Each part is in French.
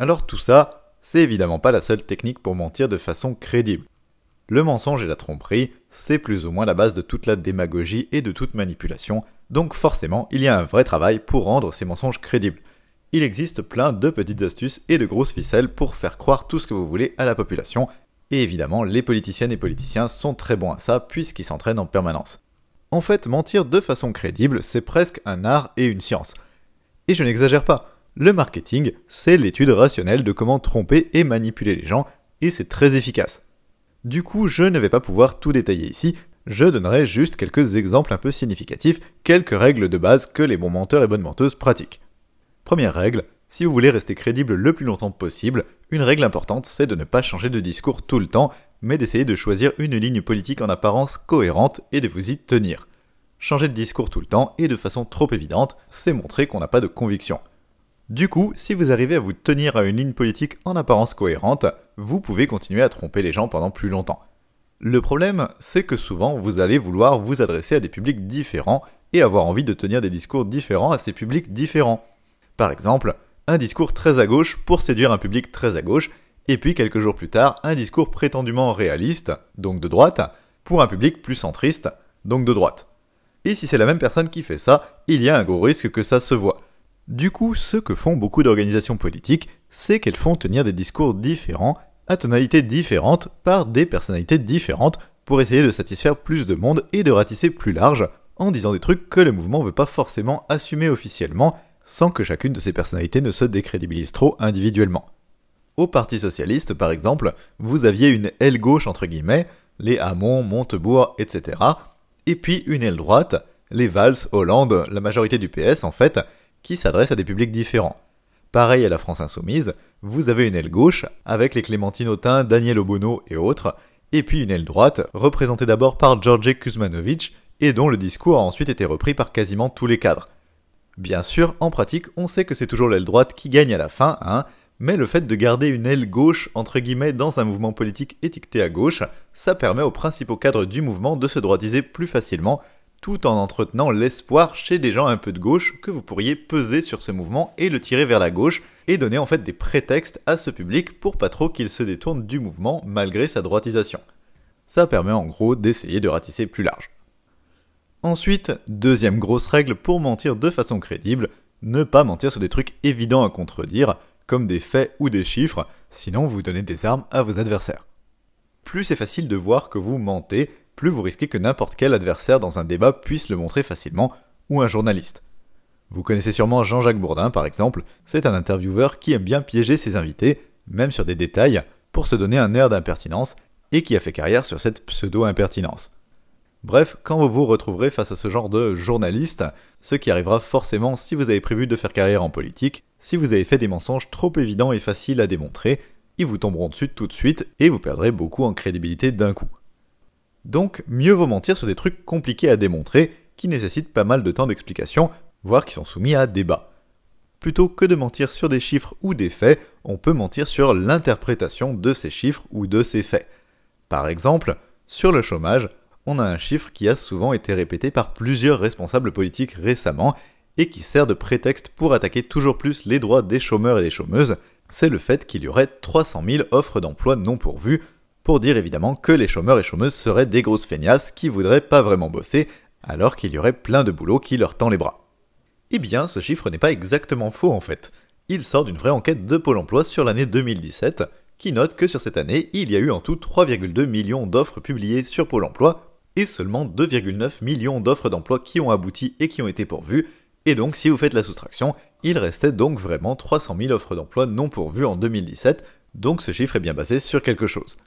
Alors tout ça, c'est évidemment pas la seule technique pour mentir de façon crédible. Le mensonge et la tromperie, c'est plus ou moins la base de toute la démagogie et de toute manipulation, donc forcément il y a un vrai travail pour rendre ces mensonges crédibles. Il existe plein de petites astuces et de grosses ficelles pour faire croire tout ce que vous voulez à la population, et évidemment les politiciennes et politiciens sont très bons à ça puisqu'ils s'entraînent en permanence. En fait, mentir de façon crédible, c'est presque un art et une science. Et je n'exagère pas, le marketing, c'est l'étude rationnelle de comment tromper et manipuler les gens, et c'est très efficace. Du coup, je ne vais pas pouvoir tout détailler ici, je donnerai juste quelques exemples un peu significatifs, quelques règles de base que les bons menteurs et bonnes menteuses pratiquent. Première règle, si vous voulez rester crédible le plus longtemps possible, une règle importante, c'est de ne pas changer de discours tout le temps, mais d'essayer de choisir une ligne politique en apparence cohérente et de vous y tenir. Changer de discours tout le temps et de façon trop évidente, c'est montrer qu'on n'a pas de conviction. Du coup, si vous arrivez à vous tenir à une ligne politique en apparence cohérente, vous pouvez continuer à tromper les gens pendant plus longtemps. Le problème, c'est que souvent vous allez vouloir vous adresser à des publics différents et avoir envie de tenir des discours différents à ces publics différents. Par exemple, un discours très à gauche pour séduire un public très à gauche, et puis quelques jours plus tard, un discours prétendument réaliste, donc de droite, pour un public plus centriste, donc de droite. Et si c'est la même personne qui fait ça, il y a un gros risque que ça se voit. Du coup, ce que font beaucoup d'organisations politiques, c'est qu'elles font tenir des discours différents, à tonalités différentes, par des personnalités différentes, pour essayer de satisfaire plus de monde et de ratisser plus large, en disant des trucs que le mouvement veut pas forcément assumer officiellement, sans que chacune de ces personnalités ne se décrédibilise trop individuellement. Au Parti Socialiste, par exemple, vous aviez une aile gauche entre guillemets, les Hamon, Montebourg, etc., et puis une aile droite, les Valls, Hollande, la majorité du PS en fait, qui s'adresse à des publics différents. Pareil à la France Insoumise, vous avez une aile gauche, avec les Clémentine Autain, Daniel Obono et autres, et puis une aile droite, représentée d'abord par George Kuzmanovic, et dont le discours a ensuite été repris par quasiment tous les cadres. Bien sûr, en pratique, on sait que c'est toujours l'aile droite qui gagne à la fin, hein, mais le fait de garder une aile gauche, entre guillemets, dans un mouvement politique étiqueté à gauche, ça permet aux principaux cadres du mouvement de se droitiser plus facilement, tout en entretenant l'espoir chez des gens un peu de gauche que vous pourriez peser sur ce mouvement et le tirer vers la gauche, et donner en fait des prétextes à ce public pour pas trop qu'il se détourne du mouvement malgré sa droitisation. Ça permet en gros d'essayer de ratisser plus large. Ensuite, deuxième grosse règle pour mentir de façon crédible, ne pas mentir sur des trucs évidents à contredire, comme des faits ou des chiffres, sinon vous donnez des armes à vos adversaires. Plus c'est facile de voir que vous mentez, plus vous risquez que n'importe quel adversaire dans un débat puisse le montrer facilement, ou un journaliste. Vous connaissez sûrement Jean-Jacques Bourdin par exemple, c'est un intervieweur qui aime bien piéger ses invités, même sur des détails, pour se donner un air d'impertinence, et qui a fait carrière sur cette pseudo-impertinence. Bref, quand vous vous retrouverez face à ce genre de journaliste, ce qui arrivera forcément si vous avez prévu de faire carrière en politique, si vous avez fait des mensonges trop évidents et faciles à démontrer, ils vous tomberont dessus tout de suite et vous perdrez beaucoup en crédibilité d'un coup. Donc, mieux vaut mentir sur des trucs compliqués à démontrer, qui nécessitent pas mal de temps d'explication, voire qui sont soumis à débat. Plutôt que de mentir sur des chiffres ou des faits, on peut mentir sur l'interprétation de ces chiffres ou de ces faits. Par exemple, sur le chômage, on a un chiffre qui a souvent été répété par plusieurs responsables politiques récemment et qui sert de prétexte pour attaquer toujours plus les droits des chômeurs et des chômeuses, c'est le fait qu'il y aurait 300 000 offres d'emploi non pourvues, pour dire évidemment que les chômeurs et chômeuses seraient des grosses feignasses qui voudraient pas vraiment bosser, alors qu'il y aurait plein de boulot qui leur tend les bras. Eh bien, ce chiffre n'est pas exactement faux en fait. Il sort d'une vraie enquête de Pôle emploi sur l'année 2017, qui note que sur cette année, il y a eu en tout 3,2 millions d'offres publiées sur Pôle emploi, et seulement 2,9 millions d'offres d'emploi qui ont abouti et qui ont été pourvues, et donc si vous faites la soustraction, il restait donc vraiment 300 000 offres d'emploi non pourvues en 2017, donc ce chiffre est bien basé sur quelque chose.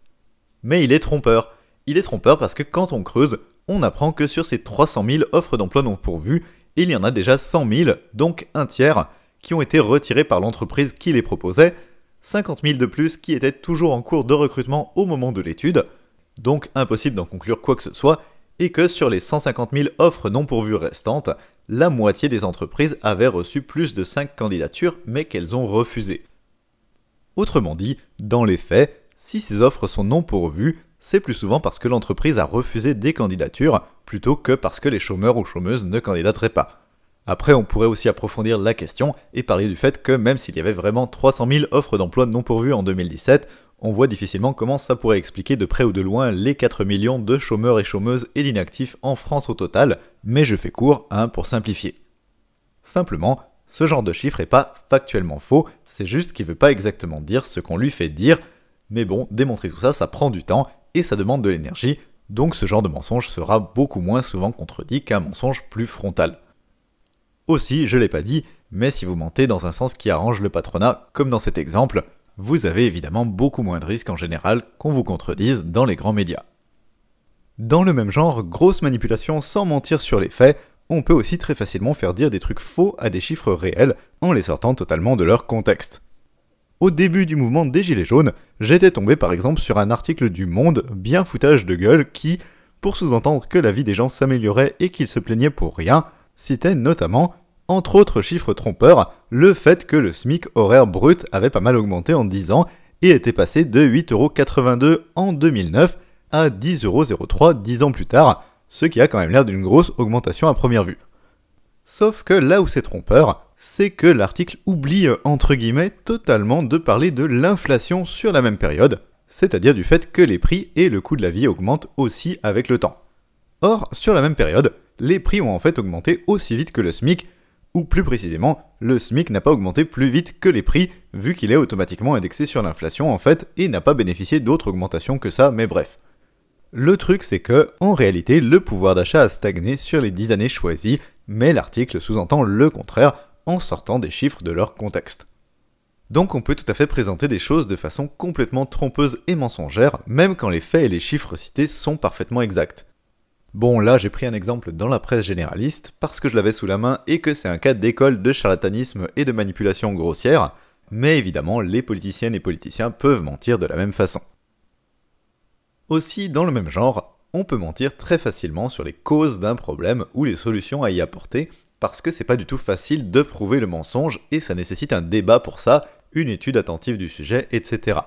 Mais il est trompeur. Il est trompeur parce que quand on creuse, on apprend que sur ces 300 000 offres d'emploi non pourvues, il y en a déjà 100 000, donc un tiers, qui ont été retirées par l'entreprise qui les proposait, 50 000 de plus qui étaient toujours en cours de recrutement au moment de l'étude, donc impossible d'en conclure quoi que ce soit, et que sur les 150 000 offres non pourvues restantes, la moitié des entreprises avaient reçu plus de 5 candidatures mais qu'elles ont refusées. Autrement dit, dans les faits, si ces offres sont non pourvues, c'est plus souvent parce que l'entreprise a refusé des candidatures plutôt que parce que les chômeurs ou chômeuses ne candidateraient pas. Après, on pourrait aussi approfondir la question et parler du fait que même s'il y avait vraiment 300 000 offres d'emploi non pourvues en 2017, on voit difficilement comment ça pourrait expliquer de près ou de loin les 4 millions de chômeurs et chômeuses et d'inactifs en France au total, mais je fais court, hein, pour simplifier. Simplement, ce genre de chiffre n'est pas factuellement faux, c'est juste qu'il veut pas exactement dire ce qu'on lui fait dire, mais bon, démontrer tout ça, ça prend du temps et ça demande de l'énergie, donc ce genre de mensonge sera beaucoup moins souvent contredit qu'un mensonge plus frontal. Aussi, je l'ai pas dit, mais si vous mentez dans un sens qui arrange le patronat, comme dans cet exemple, vous avez évidemment beaucoup moins de risques en général qu'on vous contredise dans les grands médias. Dans le même genre, grosse manipulation sans mentir sur les faits, on peut aussi très facilement faire dire des trucs faux à des chiffres réels en les sortant totalement de leur contexte. Au début du mouvement des Gilets jaunes, j'étais tombé par exemple sur un article du Monde bien foutage de gueule qui, pour sous-entendre que la vie des gens s'améliorait et qu'ils se plaignaient pour rien, citait notamment entre autres chiffres trompeurs, le fait que le SMIC horaire brut avait pas mal augmenté en 10 ans et était passé de 8,82€ en 2009 à 10,03€ 10 ans plus tard, ce qui a quand même l'air d'une grosse augmentation à première vue. Sauf que là où c'est trompeur, c'est que l'article oublie entre guillemets totalement de parler de l'inflation sur la même période, c'est-à-dire du fait que les prix et le coût de la vie augmentent aussi avec le temps. Or, sur la même période, les prix ont en fait augmenté aussi vite que le SMIC, ou plus précisément, le SMIC n'a pas augmenté plus vite que les prix, vu qu'il est automatiquement indexé sur l'inflation en fait, et n'a pas bénéficié d'autres augmentations que ça, mais bref. Le truc c'est que, en réalité, le pouvoir d'achat a stagné sur les 10 années choisies, mais l'article sous-entend le contraire en sortant des chiffres de leur contexte. Donc on peut tout à fait présenter des choses de façon complètement trompeuse et mensongère, même quand les faits et les chiffres cités sont parfaitement exacts. Bon, là j'ai pris un exemple dans la presse généraliste parce que je l'avais sous la main et que c'est un cas d'école de charlatanisme et de manipulation grossière, mais évidemment les politiciennes et politiciens peuvent mentir de la même façon. Aussi, dans le même genre, on peut mentir très facilement sur les causes d'un problème ou les solutions à y apporter, parce que c'est pas du tout facile de prouver le mensonge et ça nécessite un débat pour ça, une étude attentive du sujet, etc.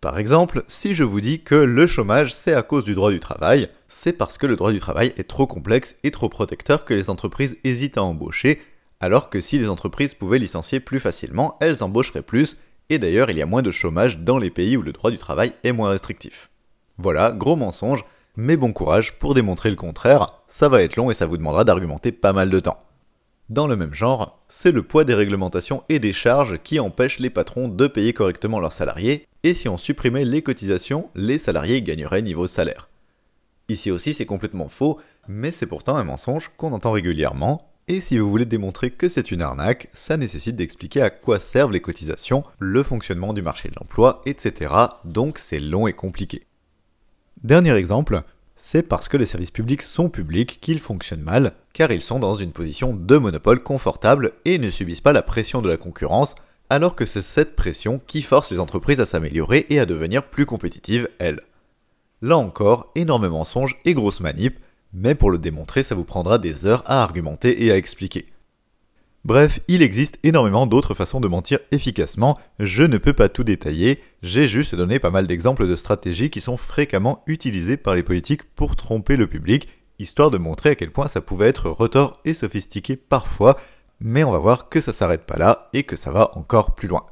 Par exemple, si je vous dis que le chômage c'est à cause du droit du travail, c'est parce que le droit du travail est trop complexe et trop protecteur que les entreprises hésitent à embaucher, alors que si les entreprises pouvaient licencier plus facilement, elles embaucheraient plus, et d'ailleurs il y a moins de chômage dans les pays où le droit du travail est moins restrictif. Voilà, gros mensonge, mais bon courage pour démontrer le contraire, ça va être long et ça vous demandera d'argumenter pas mal de temps. Dans le même genre, c'est le poids des réglementations et des charges qui empêchent les patrons de payer correctement leurs salariés, et si on supprimait les cotisations, les salariés gagneraient niveau salaire. Ici aussi c'est complètement faux, mais c'est pourtant un mensonge qu'on entend régulièrement, et si vous voulez démontrer que c'est une arnaque, ça nécessite d'expliquer à quoi servent les cotisations, le fonctionnement du marché de l'emploi, etc. Donc c'est long et compliqué. Dernier exemple, c'est parce que les services publics sont publics qu'ils fonctionnent mal, car ils sont dans une position de monopole confortable et ne subissent pas la pression de la concurrence, alors que c'est cette pression qui force les entreprises à s'améliorer et à devenir plus compétitives, elles. Là encore, énormément mensonges et grosses manip, mais pour le démontrer, ça vous prendra des heures à argumenter et à expliquer. Bref, il existe énormément d'autres façons de mentir efficacement, je ne peux pas tout détailler, j'ai juste donné pas mal d'exemples de stratégies qui sont fréquemment utilisées par les politiques pour tromper le public, histoire de montrer à quel point ça pouvait être retors et sophistiqué parfois, mais on va voir que ça s'arrête pas là et que ça va encore plus loin.